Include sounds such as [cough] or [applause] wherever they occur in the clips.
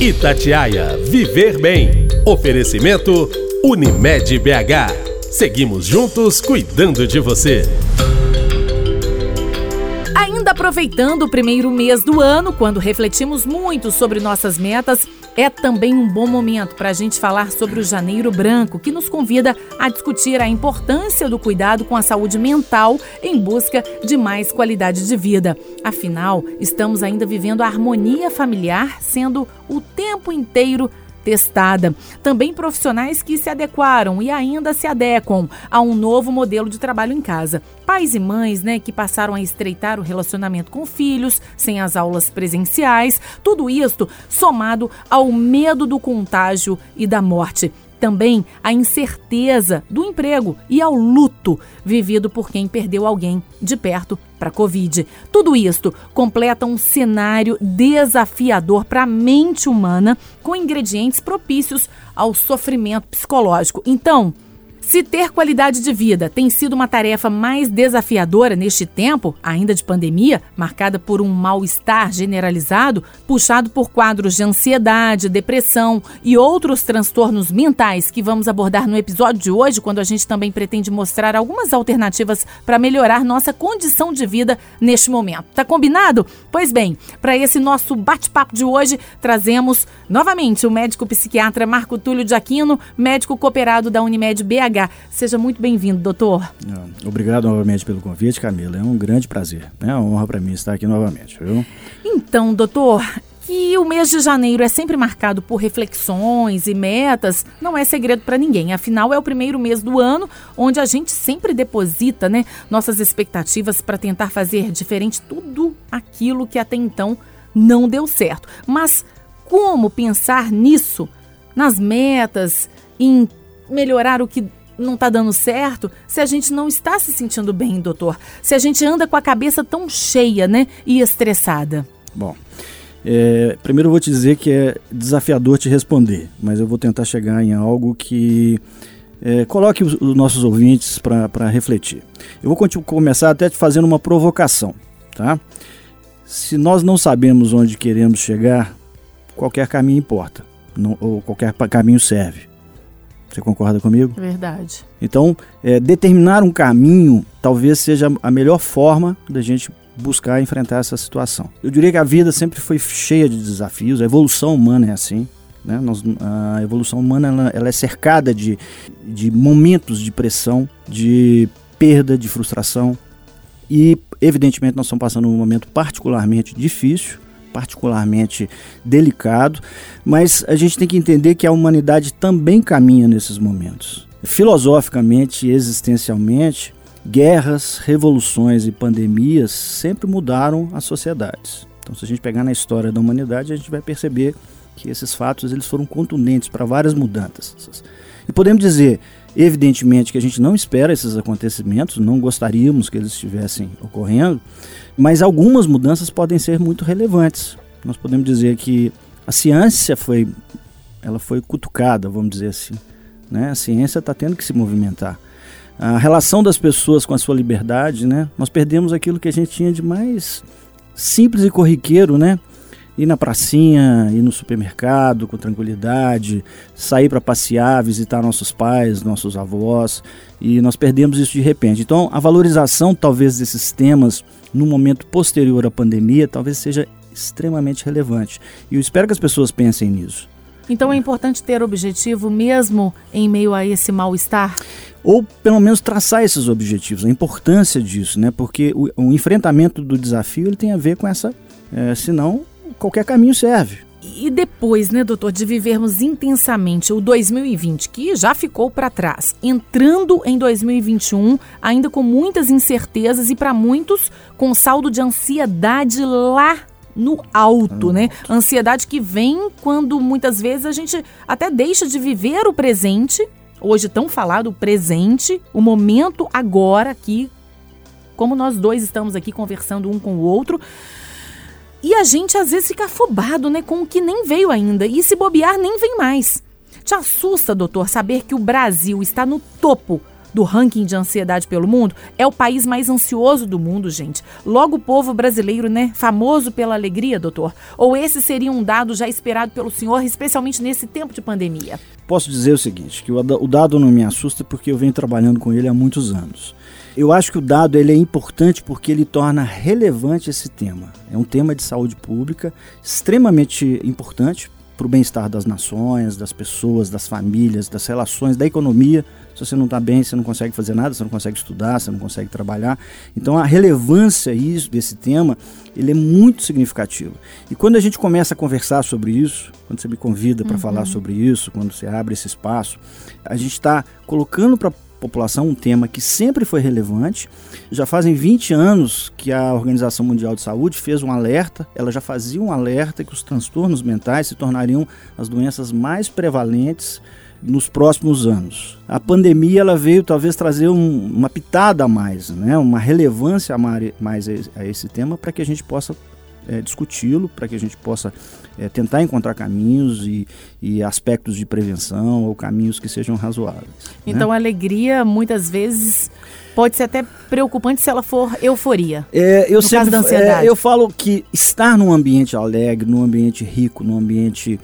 Itatiaia Viver Bem. Oferecimento Unimed BH. Seguimos juntos cuidando de você. Ainda aproveitando o primeiro mês do ano, quando refletimos muito sobre nossas metas, é também um bom momento para a gente falar sobre o Janeiro Branco, que nos convida a discutir a importância do cuidado com a saúde mental em busca de mais qualidade de vida. Afinal, estamos ainda vivendo a harmonia familiar, sendo o tempo inteiro testada. Também profissionais que se adequaram e ainda se adequam a um novo modelo de trabalho em casa. Pais e mães, né, que passaram a estreitar o relacionamento com filhos, sem as aulas presenciais, tudo isto somado ao medo do contágio e da morte também a incerteza do emprego e ao luto vivido por quem perdeu alguém de perto para a Covid. Tudo isto completa um cenário desafiador para a mente humana com ingredientes propícios ao sofrimento psicológico. Então, se ter qualidade de vida tem sido uma tarefa mais desafiadora neste tempo, ainda de pandemia, marcada por um mal-estar generalizado, puxado por quadros de ansiedade, depressão e outros transtornos mentais que vamos abordar no episódio de hoje, quando a gente também pretende mostrar algumas alternativas para melhorar nossa condição de vida neste momento. Tá combinado? Pois bem, para esse nosso bate-papo de hoje, trazemos novamente o médico psiquiatra Marco Túlio de Aquino, médico cooperado da Unimed BH Seja muito bem-vindo, doutor. Obrigado novamente pelo convite, Camila. É um grande prazer. É uma honra para mim estar aqui novamente, viu? Então, doutor, que o mês de janeiro é sempre marcado por reflexões e metas, não é segredo para ninguém. Afinal, é o primeiro mês do ano onde a gente sempre deposita, né, nossas expectativas para tentar fazer diferente tudo aquilo que até então não deu certo. Mas como pensar nisso, nas metas, em melhorar o que não está dando certo se a gente não está se sentindo bem, doutor? Se a gente anda com a cabeça tão cheia, né, e estressada? Bom, é, primeiro eu vou te dizer que é desafiador te responder, mas eu vou tentar chegar em algo que é, coloque os, os, nossos ouvintes para refletir. Eu vou começar até te fazendo uma provocação, tá? Se nós não sabemos onde queremos chegar, qualquer caminho importa, não, ou qualquer caminho serve. Você concorda comigo? Verdade. Então, é, determinar um caminho talvez seja a melhor forma da gente buscar enfrentar essa situação. Eu diria que a vida sempre foi cheia de desafios, a evolução humana é assim. Né? Nós, a evolução humana ela, ela é cercada de, de momentos de pressão, de perda, de frustração. E, evidentemente, nós estamos passando um momento particularmente difícil particularmente delicado, mas a gente tem que entender que a humanidade também caminha nesses momentos. Filosoficamente e existencialmente, guerras, revoluções e pandemias sempre mudaram as sociedades. Então, se a gente pegar na história da humanidade, a gente vai perceber que esses fatos eles foram contundentes para várias mudanças. E podemos dizer, evidentemente, que a gente não espera esses acontecimentos, não gostaríamos que eles estivessem ocorrendo, mas algumas mudanças podem ser muito relevantes. Nós podemos dizer que a ciência foi, ela foi cutucada, vamos dizer assim. Né? A ciência está tendo que se movimentar. A relação das pessoas com a sua liberdade, né? Nós perdemos aquilo que a gente tinha de mais simples e corriqueiro, né? Ir na pracinha, ir no supermercado com tranquilidade, sair para passear, visitar nossos pais, nossos avós, e nós perdemos isso de repente. Então, a valorização talvez desses temas no momento posterior à pandemia talvez seja extremamente relevante. E eu espero que as pessoas pensem nisso. Então é importante ter objetivo mesmo em meio a esse mal-estar? Ou pelo menos traçar esses objetivos, a importância disso, né? Porque o, o enfrentamento do desafio ele tem a ver com essa. É, senão qualquer caminho serve. E depois, né, doutor, de vivermos intensamente o 2020, que já ficou para trás, entrando em 2021, ainda com muitas incertezas e para muitos com saldo de ansiedade lá no alto, né? Ansiedade que vem quando muitas vezes a gente até deixa de viver o presente, hoje tão falado o presente, o momento agora aqui, como nós dois estamos aqui conversando um com o outro, e a gente às vezes fica afobado, né, com o que nem veio ainda. E se bobear, nem vem mais. Te assusta, doutor, saber que o Brasil está no topo do ranking de ansiedade pelo mundo, é o país mais ansioso do mundo, gente. Logo o povo brasileiro, né? Famoso pela alegria, doutor. Ou esse seria um dado já esperado pelo senhor, especialmente nesse tempo de pandemia? Posso dizer o seguinte, que o dado não me assusta porque eu venho trabalhando com ele há muitos anos. Eu acho que o dado ele é importante porque ele torna relevante esse tema. É um tema de saúde pública extremamente importante para o bem-estar das nações, das pessoas, das famílias, das relações, da economia. Se você não está bem, você não consegue fazer nada, você não consegue estudar, você não consegue trabalhar. Então a relevância isso, desse tema ele é muito significativo. E quando a gente começa a conversar sobre isso, quando você me convida para uhum. falar sobre isso, quando você abre esse espaço, a gente está colocando para população um tema que sempre foi relevante. Já fazem 20 anos que a Organização Mundial de Saúde fez um alerta, ela já fazia um alerta que os transtornos mentais se tornariam as doenças mais prevalentes nos próximos anos. A pandemia ela veio talvez trazer um, uma pitada a mais, né? uma relevância a mais a esse tema para que a gente possa é, discuti-lo, para que a gente possa é, tentar encontrar caminhos e, e, aspectos de prevenção ou caminhos que sejam razoáveis. Né? Então, né? a alegria, muitas vezes, pode ser até preocupante se ela for euforia. É, eu sempre é, eu falo que estar num ambiente alegre, num ambiente rico, num ambiente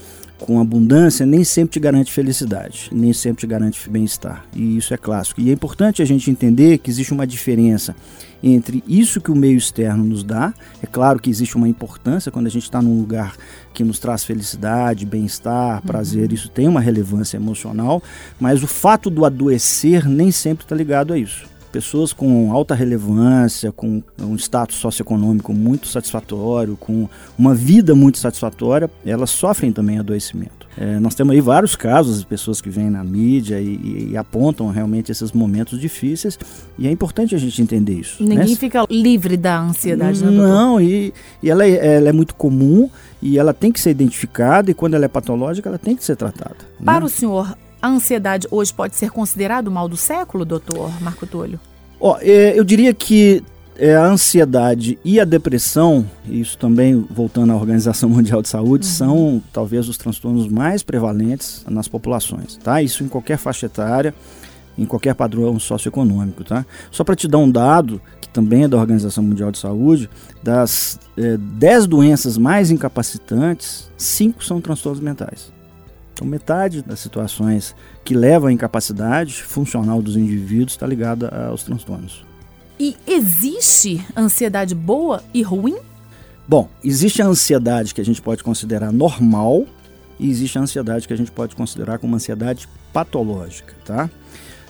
com abundância nem sempre te garante felicidade, nem sempre te garante bem-estar. E isso é clássico. E é importante a gente entender que existe uma diferença entre isso que o meio externo nos dá. É claro que existe uma importância quando a gente está num lugar que nos traz felicidade, bem-estar, prazer, uhum. isso tem uma relevância emocional, mas o fato do adoecer nem sempre está ligado a isso pessoas com alta relevância, com um status socioeconômico muito satisfatório, com uma vida muito satisfatória, elas sofrem também adoecimento. É, nós temos aí vários casos de pessoas que vêm na mídia e, e, e, apontam realmente esses momentos difíceis e é importante a gente entender isso. Ninguém né? fica livre da ansiedade, né, Não, e, e ela, é, ela é muito comum e ela tem que ser identificada e quando ela é patológica ela tem que ser tratada. Para né? o senhor, a ansiedade hoje pode ser considerado o mal do século, doutor Marco Túlio? Ó, é, eu diria que é, a ansiedade e a depressão, isso também voltando à Organização [laughs] Mundial de Saúde, uhum. são talvez os transtornos mais prevalentes nas populações, tá? Isso em qualquer faixa etária, em qualquer padrão socioeconômico, tá? Só para te dar um dado, que também é da Organização Mundial de Saúde, das 10 é, doenças mais incapacitantes, 5 são transtornos mentais. Então, metade das situações que levam à incapacidade funcional dos indivíduos está ligada aos transtornos. E existe ansiedade boa e ruim? Bom, existe a ansiedade que a gente pode considerar normal e existe a ansiedade que a gente pode considerar como ansiedade patológica, tá?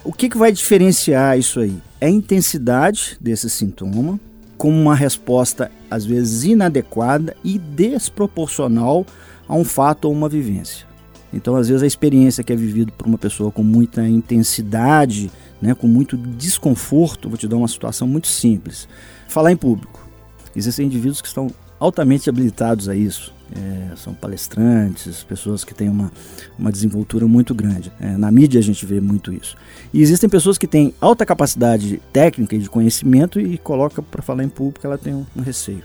O que, que vai diferenciar isso aí? É a intensidade desse sintoma, como uma resposta às vezes inadequada e desproporcional a um fato ou uma vivência. Então, às vezes, a experiência que é vivida por uma pessoa com muita intensidade, né, com muito desconforto, vou te dar uma situação muito simples. Falar em público. Existem indivíduos que estão altamente habilitados a isso. É, são palestrantes, pessoas que têm uma, uma desenvoltura muito grande. É, na mídia a gente vê muito isso. E existem pessoas que têm alta capacidade técnica e de conhecimento e coloca para falar em público ela tem um, um receio.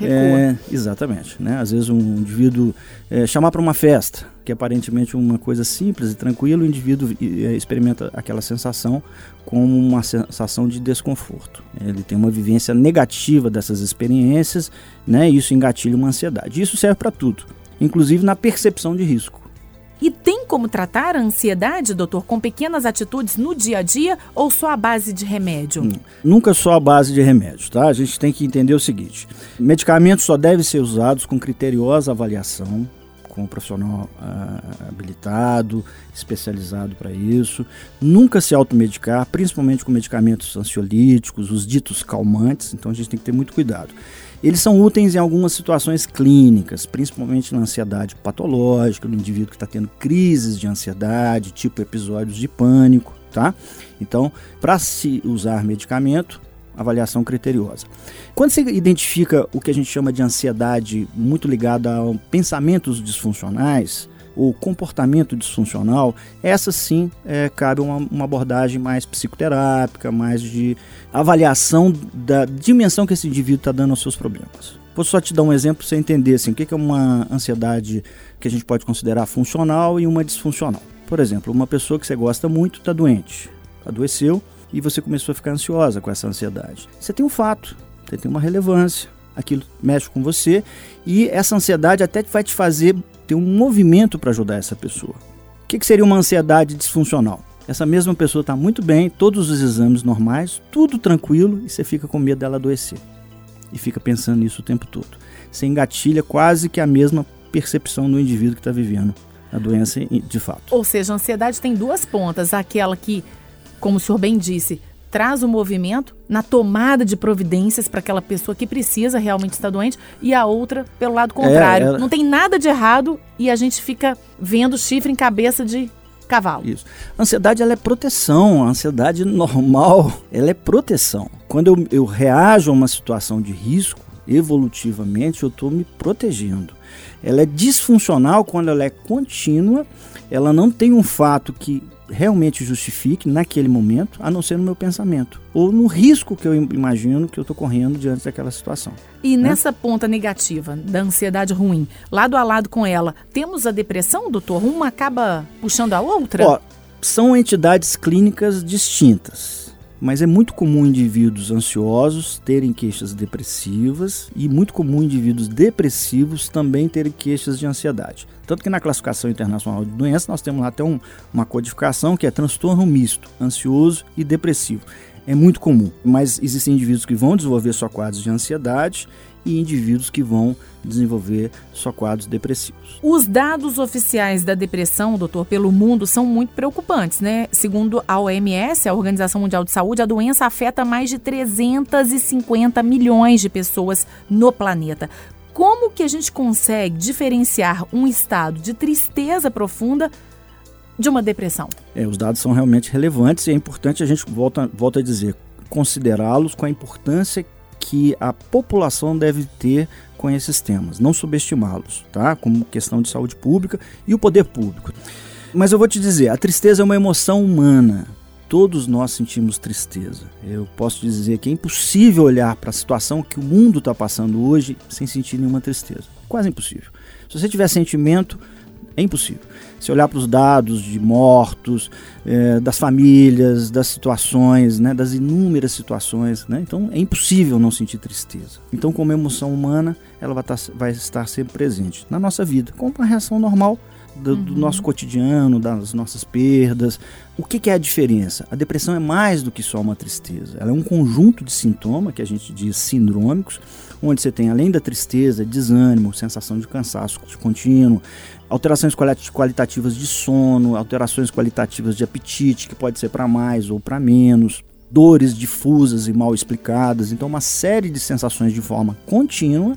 É, exatamente. Né? Às vezes um indivíduo é, chamar para uma festa, que é aparentemente uma coisa simples e tranquila, o indivíduo é, experimenta aquela sensação como uma sensação de desconforto. Ele tem uma vivência negativa dessas experiências, né? E isso engatilha uma ansiedade. Isso serve para tudo, inclusive na percepção de risco. E tem como tratar a ansiedade, doutor, com pequenas atitudes no dia a dia ou só a base de remédio? Hum, nunca só a base de remédio, tá? A gente tem que entender o seguinte: medicamentos só devem ser usados com criteriosa avaliação, com um profissional ah, habilitado, especializado para isso. Nunca se automedicar, principalmente com medicamentos ansiolíticos, os ditos calmantes, então a gente tem que ter muito cuidado. Eles são úteis em algumas situações clínicas, principalmente na ansiedade patológica, no indivíduo que está tendo crises de ansiedade, tipo episódios de pânico, tá? Então, para se usar medicamento, avaliação criteriosa. Quando você identifica o que a gente chama de ansiedade muito ligada a pensamentos disfuncionais, o comportamento disfuncional, essa sim é, cabe uma, uma, abordagem mais psicoterápica, mais de avaliação da dimensão que esse indivíduo está dando aos seus problemas. Vou só te dar um exemplo para você entender assim, o que é uma ansiedade que a gente pode considerar funcional e uma disfuncional. Por exemplo, uma pessoa que você gosta muito está doente, adoeceu, e você começou a ficar ansiosa com essa ansiedade. Você tem um fato, você tem uma relevância, aquilo mexe com você e essa ansiedade até vai te fazer ter um movimento para ajudar essa pessoa. O que, que seria uma ansiedade disfuncional? Essa mesma pessoa está muito bem, todos os exames normais, tudo tranquilo e você fica com medo dela adoecer. E fica pensando nisso o tempo todo. Você engatilha quase que a mesma percepção do indivíduo que está vivendo a doença de fato. Ou seja, a ansiedade tem duas pontas: aquela que, como o senhor bem disse, traz o movimento na tomada de providências para aquela pessoa que precisa realmente estar doente e a outra pelo lado contrário. É, ela... Não tem nada de errado e a gente fica vendo chifre em cabeça de cavalo. Isso. A ansiedade ela é proteção, a ansiedade normal, ela é proteção. Quando eu, eu reajo a uma situação de risco, evolutivamente eu estou me protegendo. Ela é disfuncional quando ela é contínua, ela não tem um fato que realmente justifique naquele momento, a não ser no meu pensamento ou no risco que eu imagino que eu estou correndo diante daquela situação. E né? nessa ponta negativa da ansiedade ruim, lado a lado com ela, temos a depressão, doutor? Uma acaba puxando a outra? Ó, são entidades clínicas distintas mas é muito comum indivíduos ansiosos terem queixas depressivas e muito comum indivíduos depressivos também terem queixas de ansiedade. Tanto que na classificação internacional de doenças nós temos até um, uma codificação que é transtorno misto, ansioso e depressivo. É muito comum, mas existem indivíduos que vão desenvolver só quadros de ansiedade e indivíduos que vão desenvolver só quadros depressivos. Os dados oficiais da depressão, doutor, pelo mundo são muito preocupantes, né? Segundo a OMS, a Organização Mundial de Saúde, a doença afeta mais de 350 milhões de pessoas no planeta. Como que a gente consegue diferenciar um estado de tristeza profunda de uma depressão? É, os dados são realmente relevantes e é importante a gente volta, volta a dizer considerá-los com a importância que a população deve ter com esses temas, não subestimá-los, tá? Como questão de saúde pública e o poder público. Mas eu vou te dizer, a tristeza é uma emoção humana. Todos nós sentimos tristeza. Eu posso dizer que é impossível olhar para a situação que o mundo está passando hoje sem sentir nenhuma tristeza. Quase impossível. Se você tiver sentimento, é impossível. Se olhar para os dados de mortos, é, das famílias, das situações, né, das inúmeras situações, né, então é impossível não sentir tristeza. Então, como emoção humana, ela vai estar, vai estar sempre presente na nossa vida, como uma reação normal do, do, uhum. nosso cotidiano, das nossas perdas. O que, que, é a diferença? A depressão é mais do que só uma tristeza. Ela é um conjunto de sintomas que a gente diz sindrômicos, onde você tem, além da tristeza, desânimo, sensação de cansaço contínuo, alterações qualitativas de sono, alterações qualitativas de apetite, que pode ser para mais ou para menos, dores difusas e mal explicadas, então uma série de sensações de forma contínua,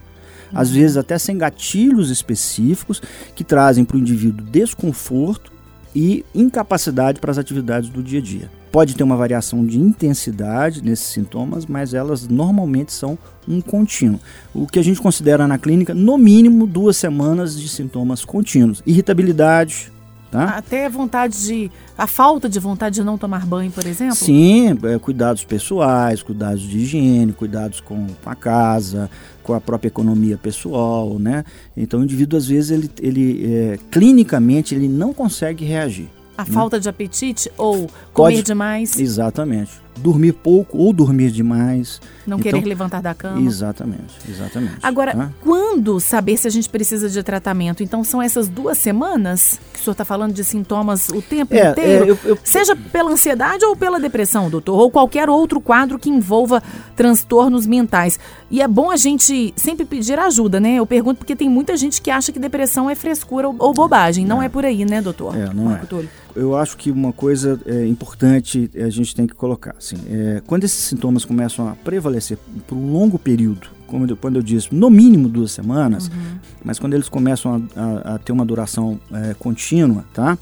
às vezes até sem gatilhos específicos, que trazem para o indivíduo desconforto e incapacidade para as atividades do dia a dia. Pode ter uma variação de intensidade nesses sintomas, mas elas normalmente são um contínuo. O que a gente considera na clínica, no mínimo, duas semanas de sintomas contínuos. Irritabilidade, Tá? Até vontade de. a falta de vontade de não tomar banho, por exemplo? Sim, é, cuidados pessoais, cuidados de higiene, cuidados com a casa, com a própria economia pessoal, né? Então o indivíduo, às vezes, ele, ele é, clinicamente, ele não consegue reagir. A né? falta de apetite ou comer Pode, demais? Exatamente dormir pouco ou dormir demais. Não então, querer levantar da cama. Exatamente, exatamente. Agora, tá? quando saber se a gente precisa de tratamento? Então, são essas duas semanas que o senhor está falando de sintomas o tempo é, inteiro? É, eu, eu, Seja pela ansiedade ou pela depressão, doutor, ou qualquer outro quadro que envolva transtornos mentais. E é bom a gente sempre pedir ajuda, né? Eu pergunto porque tem muita gente que acha que depressão é frescura ou, ou bobagem. Não é. é. por aí, né, doutor? É, não Marco é. Túlio. Eu acho que uma coisa é, importante a gente tem que colocar. Assim, é, quando esses sintomas começam a prevalecer por um longo período, como eu, quando eu disse, no mínimo duas semanas, uhum. mas quando eles começam a, a, a ter uma duração é, contínua, tá?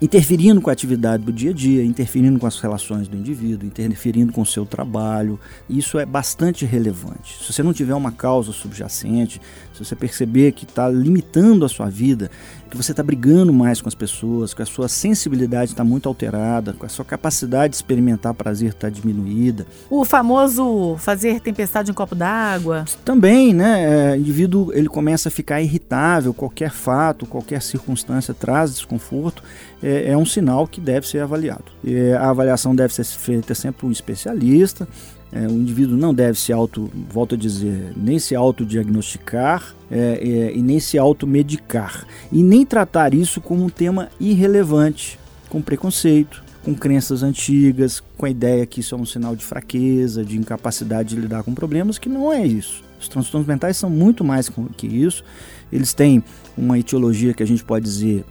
interferindo com a atividade do dia a dia, interferindo com as relações do indivíduo, interferindo com o seu trabalho. Isso é bastante relevante. Se você não tiver uma causa subjacente, se você perceber que está limitando a sua vida, que você está brigando mais com as pessoas, que a sua sensibilidade está muito alterada, que a sua capacidade de experimentar prazer está diminuída. O famoso fazer tempestade em copo d'água. Também, né? É, o indivíduo ele começa a ficar irritável, qualquer fato, qualquer circunstância traz desconforto, é, é um sinal que deve ser avaliado. É, a avaliação deve ser feita sempre por um especialista, é, o indivíduo não deve se auto, volto a dizer, nem se autodiagnosticar é, é, e nem se automedicar. E nem tratar isso como um tema irrelevante, com preconceito, com crenças antigas, com a ideia que isso é um sinal de fraqueza, de incapacidade de lidar com problemas, que não é isso. Os transtornos mentais são muito mais que isso. Eles têm uma etiologia que a gente pode dizer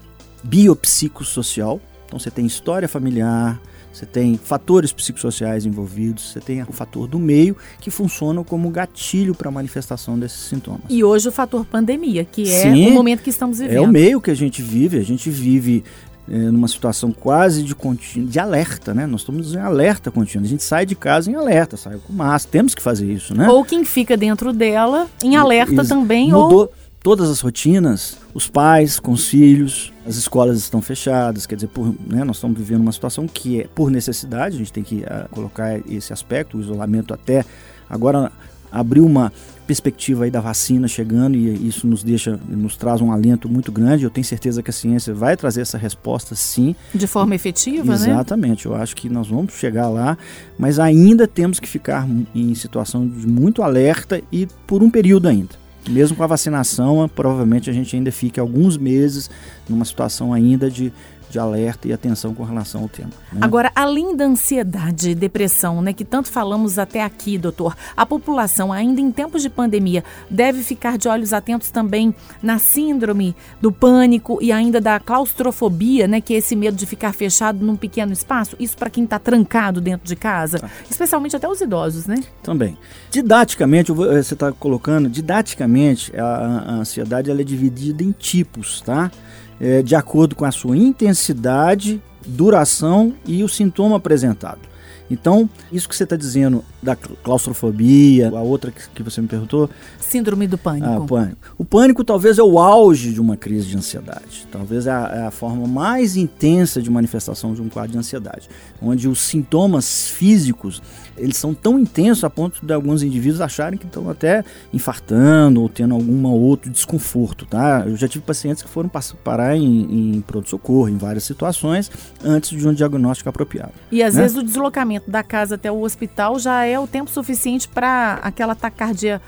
biopsicossocial. Então você tem história familiar, você tem fatores psicossociais envolvidos, você tem o fator do meio que funciona como gatilho para a manifestação desses sintomas. E hoje o fator pandemia, que é Sim, o momento que estamos vivendo. É o meio que a gente vive, a gente vive é, numa situação quase de contínuo, de alerta, né? Nós estamos em alerta contínuo. A gente sai de casa em alerta, sai com máscara, temos que fazer isso, né? Ou quem fica dentro dela em alerta também, mudou, ou todas as rotinas, os pais com os filhos, as escolas estão fechadas, quer dizer, por, né, nós estamos vivendo uma situação que é por necessidade, a gente tem que uh, colocar esse aspecto, o isolamento até agora abriu uma perspectiva aí da vacina chegando e isso nos deixa, nos traz um alento muito grande. Eu tenho certeza que a ciência vai trazer essa resposta sim. De forma efetiva, Exatamente. né? Exatamente. Eu acho que nós vamos chegar lá, mas ainda temos que ficar em situação de muito alerta e por um período ainda. Mesmo com a vacinação, provavelmente a gente ainda fica alguns meses numa situação ainda de de alerta e atenção com relação ao tema. Né? Agora, além da ansiedade e depressão, né, que tanto falamos até aqui, doutor, a população, ainda em tempos de pandemia, deve ficar de olhos atentos também na síndrome do pânico e ainda da claustrofobia, né, que é esse medo de ficar fechado num pequeno espaço. Isso para quem está trancado dentro de casa, tá. especialmente até os idosos, né? Também. Didaticamente, eh, você está colocando, didaticamente, a, a ansiedade ela é dividida em tipos, tá? É, de acordo com a sua intensidade, duração e o sintoma apresentado. Então, isso que você está dizendo da claustrofobia, a outra que, você me perguntou. Síndrome do pânico. Ah, pânico. O pânico talvez é o auge de uma crise de ansiedade. Talvez é a, é a, forma mais intensa de manifestação de um quadro de ansiedade. Onde os sintomas físicos eles são tão intensos a ponto de alguns indivíduos acharem que estão até infartando ou tendo algum outro desconforto, tá? Eu já tive pacientes que foram parar em, em pronto-socorro, em várias situações, antes de um diagnóstico apropriado. E às né? vezes o deslocamento da casa até o hospital já é o tempo suficiente para aquela taquicardia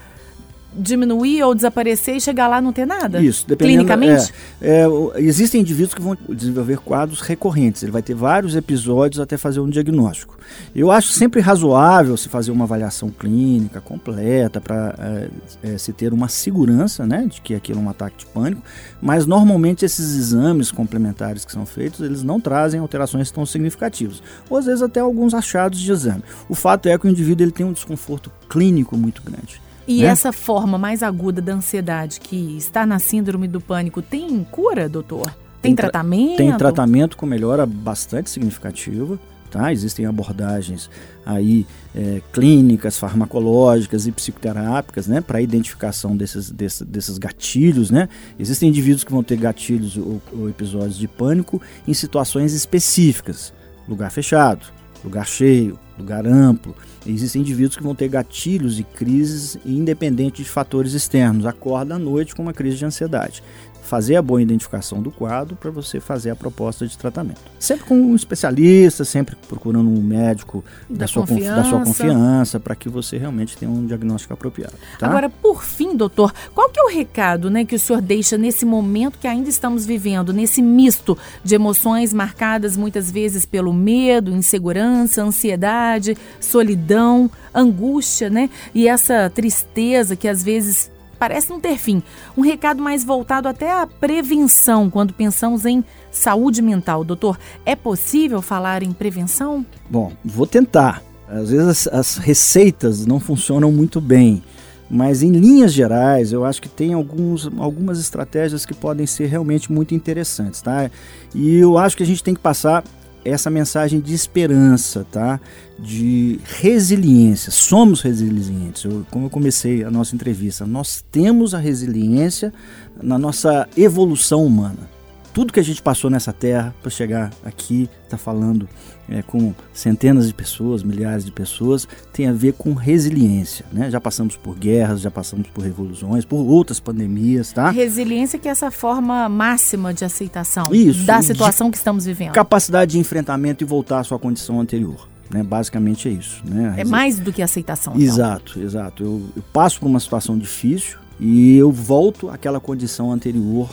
diminuir ou desaparecer e chegar lá não ter nada? Isso, dependendo. Clinicamente? É, é, existem indivíduos que vão desenvolver quadros recorrentes. Ele vai ter vários episódios até fazer um diagnóstico. Eu acho sempre razoável se fazer uma avaliação clínica completa para é, é, se ter uma segurança né, de que aquilo é um ataque de pânico, mas normalmente esses exames complementares que são feitos, eles não trazem alterações tão significativas. Ou às vezes até alguns achados de exame. O fato é que o indivíduo ele tem um desconforto clínico muito grande. E né? essa forma mais aguda da ansiedade que está na síndrome do pânico tem cura, doutor? Tem, tem tratamento? Tem tratamento com melhora bastante significativa. Tá? Existem abordagens aí é, clínicas, farmacológicas e psicoterápicas, né, para identificação desses, desses, desses, gatilhos, né. Existem indivíduos que vão ter gatilhos ou, ou episódios de pânico em situações específicas, lugar fechado, lugar cheio, lugar amplo. Existem indivíduos que vão ter gatilhos e crises independente de fatores externos. Acorda à noite com uma crise de ansiedade fazer a boa identificação do quadro para você fazer a proposta de tratamento. Sempre com um especialista, sempre procurando um médico da, da sua, confiança, da sua confiança para que você realmente tenha um diagnóstico apropriado. Tá? Agora, por fim, doutor, qual que é o recado né, que o senhor deixa nesse momento que ainda estamos vivendo, nesse misto de emoções marcadas muitas vezes pelo medo, insegurança, ansiedade, solidão, angústia, né? E essa tristeza que às vezes parece não ter fim. Um recado mais voltado até à prevenção quando pensamos em saúde mental. Doutor, é possível falar em prevenção? Bom, vou tentar. Às vezes as, as receitas não funcionam muito bem. Mas em linhas gerais, eu acho que tem alguns, algumas estratégias que podem ser realmente muito interessantes, tá? E eu acho que a gente tem que passar essa mensagem de esperança, tá? De resiliência. Somos resilientes. Eu, como eu comecei a nossa entrevista, nós temos a resiliência na nossa evolução humana. Tudo que a gente passou nessa terra para chegar aqui, tá falando é, com centenas de pessoas, milhares de pessoas, tem a ver com resiliência, né? Já passamos por guerras, já passamos por revoluções, por outras pandemias, tá? Resiliência que é essa forma máxima de aceitação Isso, da situação que estamos vivendo. Capacidade de enfrentamento e voltar à sua condição anterior. Né? Basicamente é isso. Né? É mais do que aceitação. Então. Exato, exato. Eu, eu passo por uma situação difícil e eu volto àquela condição anterior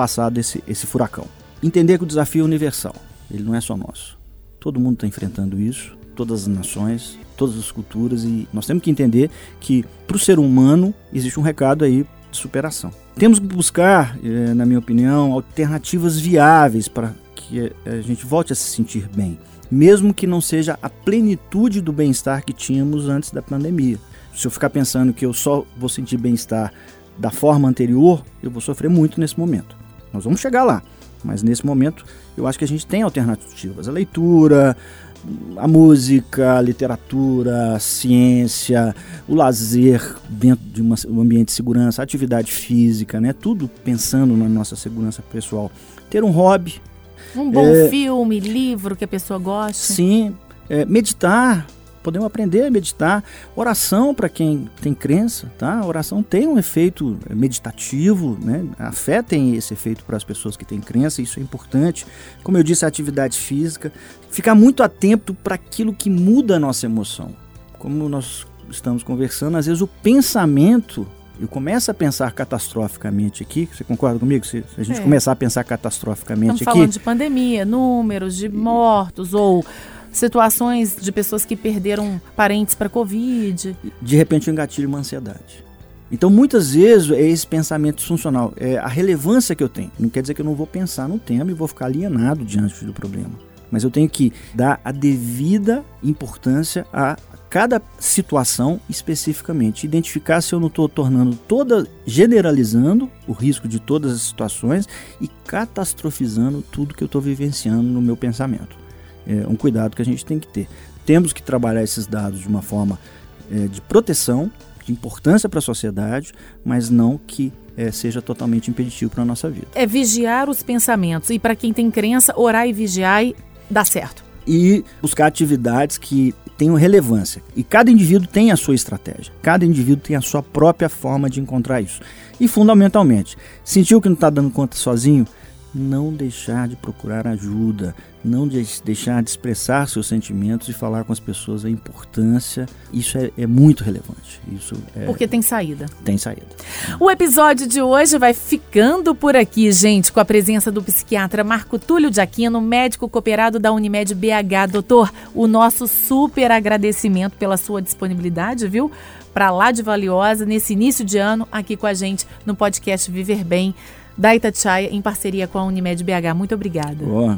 passado esse, esse furacão. Entender que o desafio é universal, ele não é só nosso. Todo mundo está enfrentando isso, todas as nações, todas as culturas, e nós temos que entender que para o ser humano existe um recado aí de superação. Temos que buscar, eh, na minha opinião, alternativas viáveis para que a gente volte a se sentir bem mesmo que não seja a plenitude do bem-estar que tínhamos antes da pandemia. Se eu ficar pensando que eu só vou sentir bem-estar da forma anterior, eu vou sofrer muito nesse momento. Nós vamos chegar lá, mas nesse momento eu acho que a gente tem alternativas. A leitura, a música, a literatura, a ciência, o lazer dentro de uma, um ambiente de segurança, a atividade física, né? tudo pensando na nossa segurança pessoal. Ter um hobby, um bom é, filme, livro que a pessoa goste. Sim, é, meditar, podemos aprender a meditar. Oração para quem tem crença, tá? A oração tem um efeito meditativo, né? A fé tem esse efeito para as pessoas que têm crença, isso é importante. Como eu disse, a atividade física, ficar muito atento para aquilo que muda a nossa emoção. Como nós estamos conversando, às vezes o pensamento eu começo a pensar catastroficamente aqui, você concorda comigo? Se, a gente é. começar a pensar catastroficamente Estamos aqui. falando de pandemia, números de mortos ou situações de pessoas que perderam parentes para Covid. De repente eu engatilho uma ansiedade. Então, muitas vezes, é esse pensamento funcional, é a relevância que eu tenho. Não quer dizer que eu não vou pensar no tema e vou ficar alienado diante do problema. Mas eu tenho que dar a devida importância a cada situação especificamente, identificar se eu não estou tornando toda, generalizando o risco de todas as situações e catastrofizando tudo que eu estou vivenciando no meu pensamento. É um cuidado que a gente tem que ter. Temos que trabalhar esses dados de uma forma é, de proteção, de importância para a sociedade, mas não que é, seja totalmente impeditivo para a nossa vida. É vigiar os pensamentos e para quem tem crença, orar e vigiar e dá certo e buscar atividades que tenham relevância. E cada indivíduo tem a sua estratégia, cada indivíduo tem a sua própria forma de encontrar isso. E fundamentalmente, sentiu que não está dando conta sozinho? Não deixar de procurar ajuda, não de deixar de expressar seus sentimentos e falar com as pessoas a importância. Isso é, é muito relevante. Isso é, Porque tem saída. Tem saída. O episódio de hoje vai ficando por aqui, gente, com a presença do psiquiatra Marco Túlio de Aquino, médico cooperado da Unimed BH. Doutor, o nosso super agradecimento pela sua disponibilidade, viu? Para lá de valiosa, nesse início de ano, aqui com a gente no podcast Viver Bem da Itatiaia em parceria com a Unimed BH. Muito obrigada. Oh,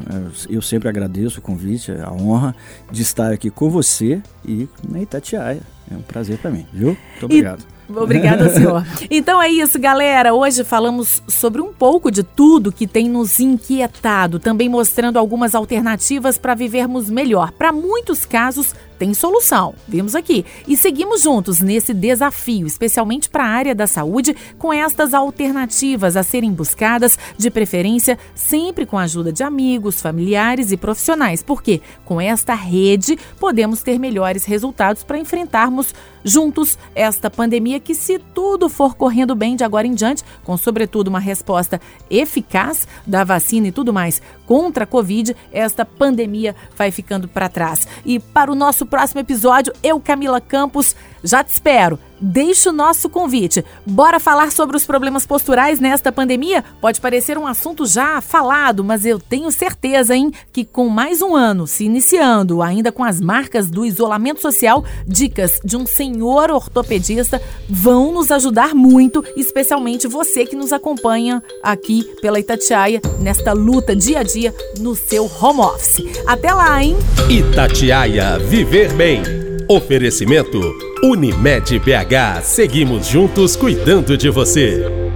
eu sempre agradeço o convite, a honra de estar aqui com você e na Itatiaia. É um prazer para mim, viu? Muito obrigado. E... Obrigada, [laughs] senhor. Então é isso, galera. Hoje falamos sobre um pouco de tudo que tem nos inquietado, também mostrando algumas alternativas para vivermos melhor. Para muitos casos, tem solução. Vimos aqui. E seguimos juntos nesse desafio, especialmente para a área da saúde, com estas alternativas a serem buscadas, de preferência sempre com a ajuda de amigos, familiares e profissionais, porque com esta rede podemos ter melhores resultados para enfrentarmos juntos esta pandemia que, se tudo for correndo bem de agora em diante, com sobretudo uma resposta eficaz da vacina e tudo mais contra a Covid, esta pandemia vai ficando para trás. E para o nosso próximo episódio, eu, Camila Campos, já te espero. Deixe o nosso convite. Bora falar sobre os problemas posturais nesta pandemia? Pode parecer um assunto já falado, mas eu tenho certeza, hein, que com mais um ano se iniciando, ainda com as marcas do isolamento social, dicas de um senhor ortopedista vão nos ajudar muito, especialmente você que nos acompanha aqui pela Itatiaia nesta luta dia a dia no seu home office. Até lá, hein? Itatiaia Viver Bem. Oferecimento Unimed BH. Seguimos juntos cuidando de você.